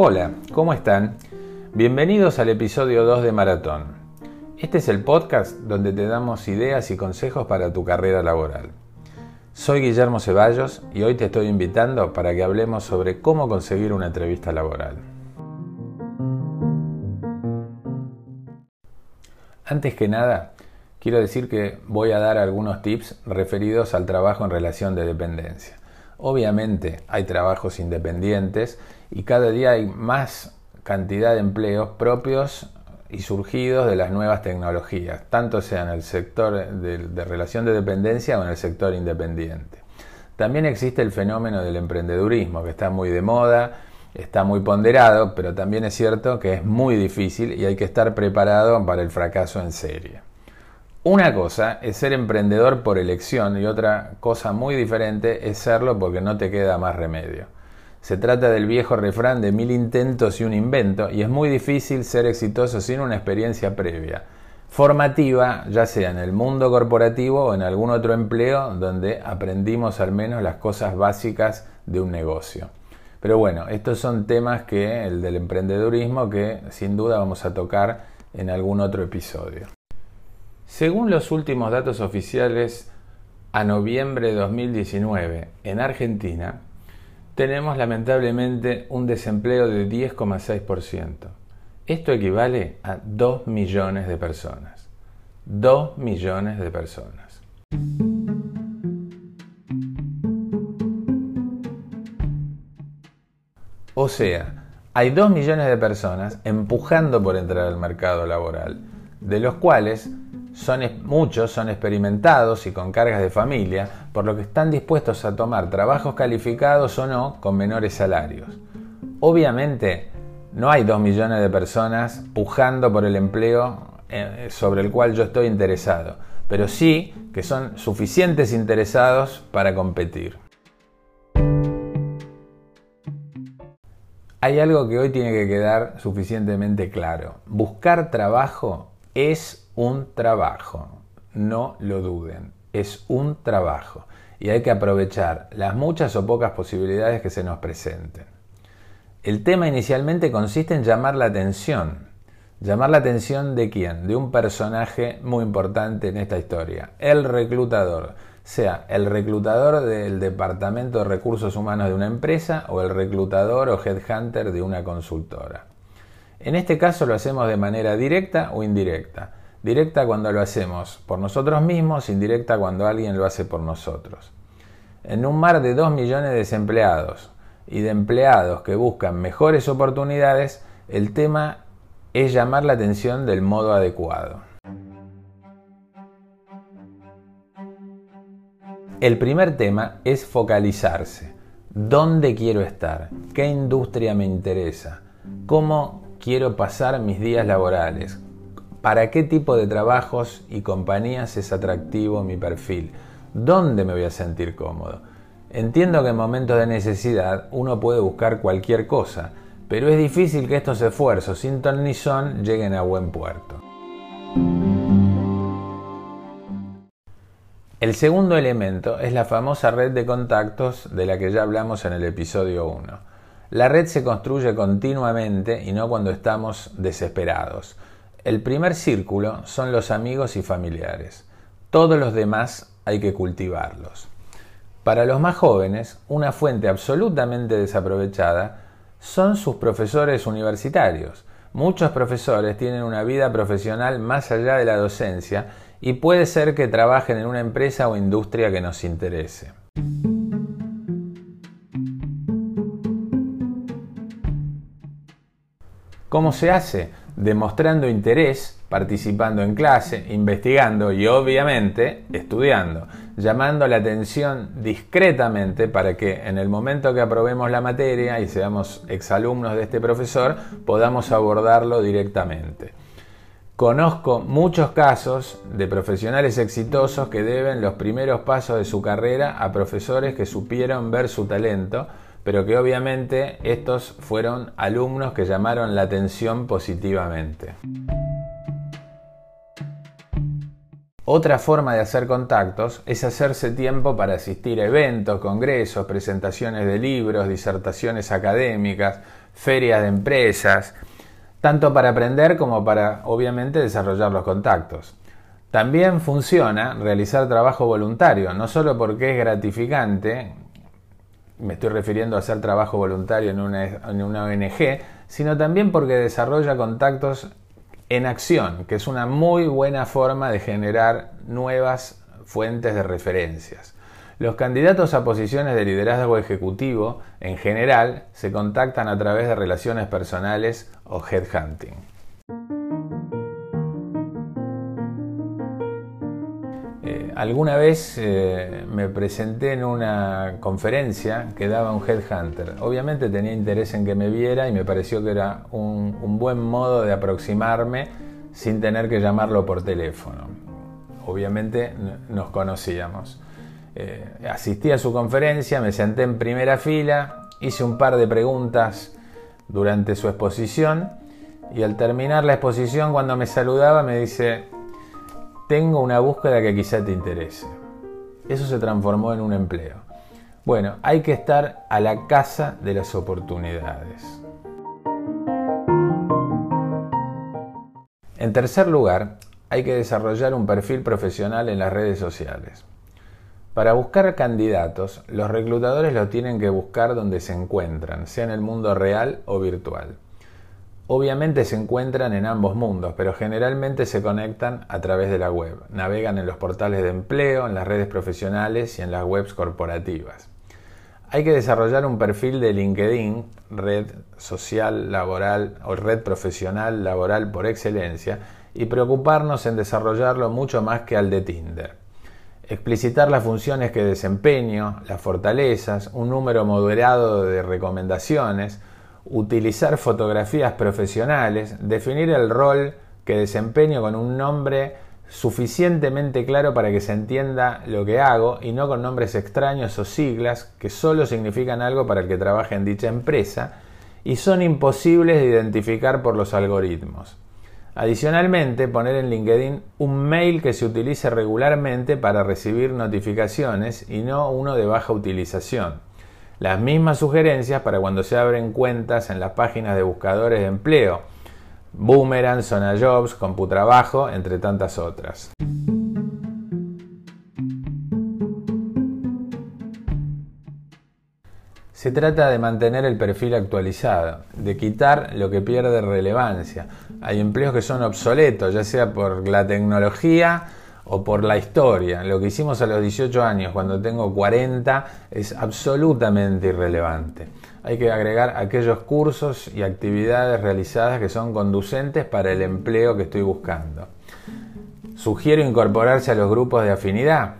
Hola, ¿cómo están? Bienvenidos al episodio 2 de Maratón. Este es el podcast donde te damos ideas y consejos para tu carrera laboral. Soy Guillermo Ceballos y hoy te estoy invitando para que hablemos sobre cómo conseguir una entrevista laboral. Antes que nada, quiero decir que voy a dar algunos tips referidos al trabajo en relación de dependencia. Obviamente hay trabajos independientes y cada día hay más cantidad de empleos propios y surgidos de las nuevas tecnologías, tanto sea en el sector de, relación de dependencia o en el sector independiente. También existe el fenómeno del emprendedurismo, que está muy de moda, está muy ponderado, pero también es cierto que es muy difícil y hay que estar preparado para el fracaso en serie. Una cosa es ser emprendedor por elección y otra cosa muy diferente es serlo porque no te queda más remedio. Se trata del viejo refrán de mil intentos y un invento y es muy difícil ser exitoso sin una experiencia previa, formativa, ya sea en el mundo corporativo o en algún otro empleo donde aprendimos al menos las cosas básicas de un negocio. Pero bueno, estos son temas que el del emprendedurismo que sin duda vamos a tocar en algún otro episodio. Según los últimos datos oficiales a noviembre de 2019 en Argentina, tenemos lamentablemente un desempleo de 10,6%. Esto equivale a 2 millones de personas. 2 millones de personas. O sea, hay 2 millones de personas empujando por entrar al mercado laboral, de los cuales son, muchos son experimentados y con cargas de familia, por lo que están dispuestos a tomar trabajos calificados o no con menores salarios. Obviamente, no hay dos millones de personas pujando por el empleo eh, sobre el cual yo estoy interesado, pero sí que son suficientes interesados para competir. Hay algo que hoy tiene que quedar suficientemente claro. Buscar trabajo es un trabajo, no lo duden, es un trabajo y hay que aprovechar las muchas o pocas posibilidades que se nos presenten. El tema inicialmente consiste en llamar la atención. ¿Llamar la atención de quién? De un personaje muy importante en esta historia, el reclutador. Sea el reclutador del Departamento de Recursos Humanos de una empresa o el reclutador o headhunter de una consultora. En este caso lo hacemos de manera directa o indirecta. Directa cuando lo hacemos por nosotros mismos, indirecta cuando alguien lo hace por nosotros. En un mar de 2 millones de desempleados y de empleados que buscan mejores oportunidades, el tema es llamar la atención del modo adecuado. El primer tema es focalizarse. ¿Dónde quiero estar? ¿Qué industria me interesa? ¿Cómo quiero pasar mis días laborales? para qué tipo de trabajos y compañías es atractivo mi perfil, dónde me voy a sentir cómodo. Entiendo que en momentos de necesidad uno puede buscar cualquier cosa, pero es difícil que estos esfuerzos sin ton ni son lleguen a buen puerto. El segundo elemento es la famosa red de contactos de la que ya hablamos en el episodio 1. La red se construye continuamente y no cuando estamos desesperados. El primer círculo son los amigos y familiares. Todos los demás hay que cultivarlos. Para los más jóvenes, una fuente absolutamente desaprovechada son sus profesores universitarios. Muchos profesores tienen una vida profesional más allá de la docencia y puede ser que trabajen en una empresa o industria que nos interese. ¿Cómo se hace? demostrando interés, participando en clase, investigando y obviamente estudiando, llamando la atención discretamente para que en el momento que aprobemos la materia y seamos exalumnos de este profesor podamos abordarlo directamente. Conozco muchos casos de profesionales exitosos que deben los primeros pasos de su carrera a profesores que supieron ver su talento, pero que obviamente estos fueron alumnos que llamaron la atención positivamente. Otra forma de hacer contactos es hacerse tiempo para asistir a eventos, congresos, presentaciones de libros, disertaciones académicas, ferias de empresas, tanto para aprender como para, obviamente, desarrollar los contactos. También funciona realizar trabajo voluntario, no solo porque es gratificante, me estoy refiriendo a hacer trabajo voluntario en una, ONG, sino también porque desarrolla contactos en acción, que es una muy buena forma de generar nuevas fuentes de referencias. Los candidatos a posiciones de liderazgo ejecutivo, en general, se contactan a través de relaciones personales o headhunting. Alguna vez eh, me presenté en una conferencia que daba un headhunter. Obviamente tenía interés en que me viera y me pareció que era un buen modo de aproximarme sin tener que llamarlo por teléfono. Obviamente nos conocíamos. Eh, asistí a su conferencia, me senté en primera fila, hice un par de preguntas durante su exposición y al terminar la exposición cuando me saludaba me dice, tengo una búsqueda que quizá te interese. Eso se transformó en un empleo. Bueno, hay que estar a la casa de las oportunidades. En tercer lugar, hay que desarrollar un perfil profesional en las redes sociales. Para buscar candidatos, los reclutadores lo tienen que buscar donde se encuentran, sea en el mundo real o virtual. Obviamente se encuentran en ambos mundos, pero generalmente se conectan a través de la web. Navegan en los portales de empleo, en las redes profesionales y en las webs corporativas. Hay que desarrollar un perfil de LinkedIn, red social laboral o red profesional laboral por excelencia, y preocuparnos en desarrollarlo mucho más que al de Tinder explicitar las funciones que desempeño, las fortalezas, un número moderado de recomendaciones, utilizar fotografías profesionales, definir el rol que desempeño con un nombre suficientemente claro para que se entienda lo que hago y no con nombres extraños o siglas que solo significan algo para el que trabaja en dicha empresa y son imposibles de identificar por los algoritmos. Adicionalmente, poner en LinkedIn un mail que se utilice regularmente para recibir notificaciones y no uno de baja utilización. Las mismas sugerencias para cuando se abren cuentas en las páginas de buscadores de empleo, Boomerang, Zona Jobs, Computrabajo, entre tantas otras. Se trata de mantener el perfil actualizado, de quitar lo que pierde relevancia. Hay empleos que son obsoletos, ya sea por la tecnología o por la historia. Lo que hicimos a los 18 años, cuando tengo 40, es absolutamente irrelevante. Hay que agregar aquellos cursos y actividades realizadas que son conducentes para el empleo que estoy buscando. Sugiero incorporarse a los grupos de afinidad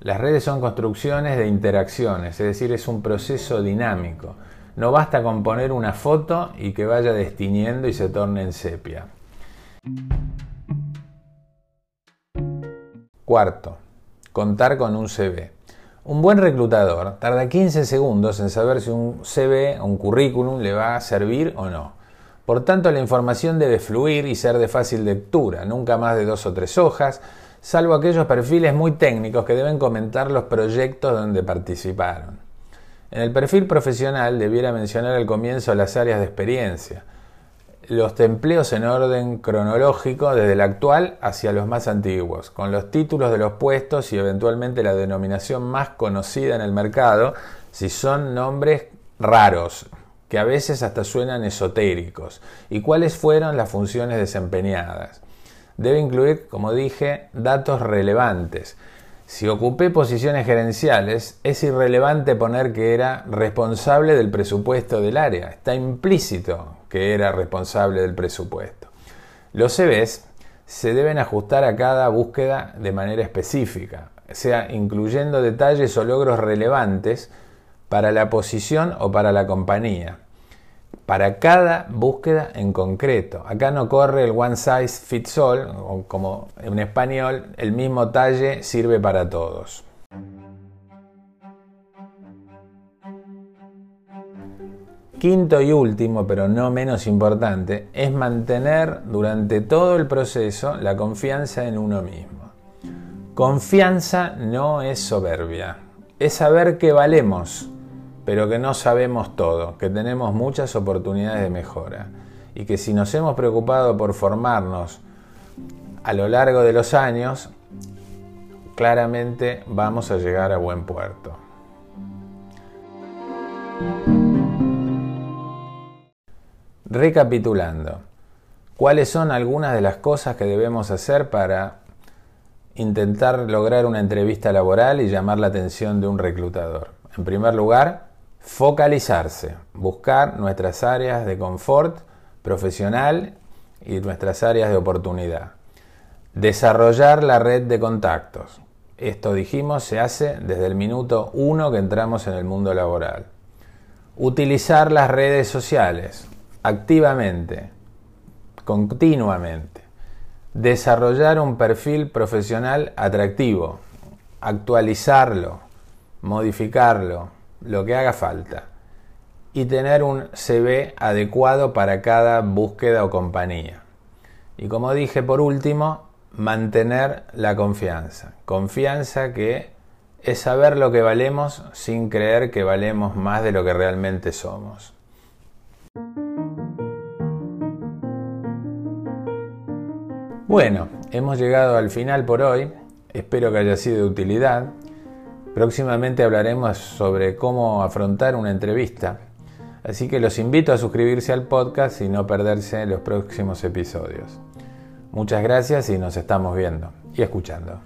las redes son construcciones de interacciones, es decir, es un proceso dinámico. No basta con poner una foto y que vaya destiñendo y se torne en sepia. Cuarto, contar con un CV. Un buen reclutador tarda 15 segundos en saber si un CV o un currículum le va a servir o no. Por tanto, la información debe fluir y ser de fácil lectura, nunca más de dos o tres hojas, salvo aquellos perfiles muy técnicos que deben comentar los proyectos donde participaron. En el perfil profesional debiera mencionar al comienzo las áreas de experiencia, los empleos en orden cronológico desde el actual hacia los más antiguos, con los títulos de los puestos y eventualmente la denominación más conocida en el mercado, si son nombres raros, que a veces hasta suenan esotéricos, y cuáles fueron las funciones desempeñadas debe incluir, como dije, datos relevantes. Si ocupé posiciones gerenciales, es irrelevante poner que era responsable del presupuesto del área. Está implícito que era responsable del presupuesto. Los CVs se deben ajustar a cada búsqueda de manera específica, sea incluyendo detalles o logros relevantes para la posición o para la compañía para cada búsqueda en concreto. Acá no corre el one size fits all, como en español, el mismo talle sirve para todos. Quinto y último, pero no menos importante, es mantener durante todo el proceso la confianza en uno mismo. Confianza no es soberbia, es saber que valemos, pero que no sabemos todo, que tenemos muchas oportunidades de mejora y que si nos hemos preocupado por formarnos a lo largo de los años, claramente vamos a llegar a buen puerto. Recapitulando, ¿cuáles son algunas de las cosas que debemos hacer para intentar lograr una entrevista laboral y llamar la atención de un reclutador? En primer lugar, focalizarse, buscar nuestras áreas de confort profesional y nuestras áreas de oportunidad. Desarrollar la red de contactos. Esto dijimos se hace desde el minuto uno que entramos en el mundo laboral. Utilizar las redes sociales activamente, continuamente. Desarrollar un perfil profesional atractivo. Actualizarlo, modificarlo, lo que haga falta y tener un CV adecuado para cada búsqueda o compañía. Y como dije por último, mantener la confianza. Confianza que es saber lo que valemos sin creer que valemos más de lo que realmente somos. Bueno, hemos llegado al final por hoy. Espero que haya sido de utilidad. Próximamente hablaremos sobre cómo afrontar una entrevista Así que los invito a suscribirse al podcast y no perderse los próximos episodios. Muchas gracias y nos estamos viendo y escuchando.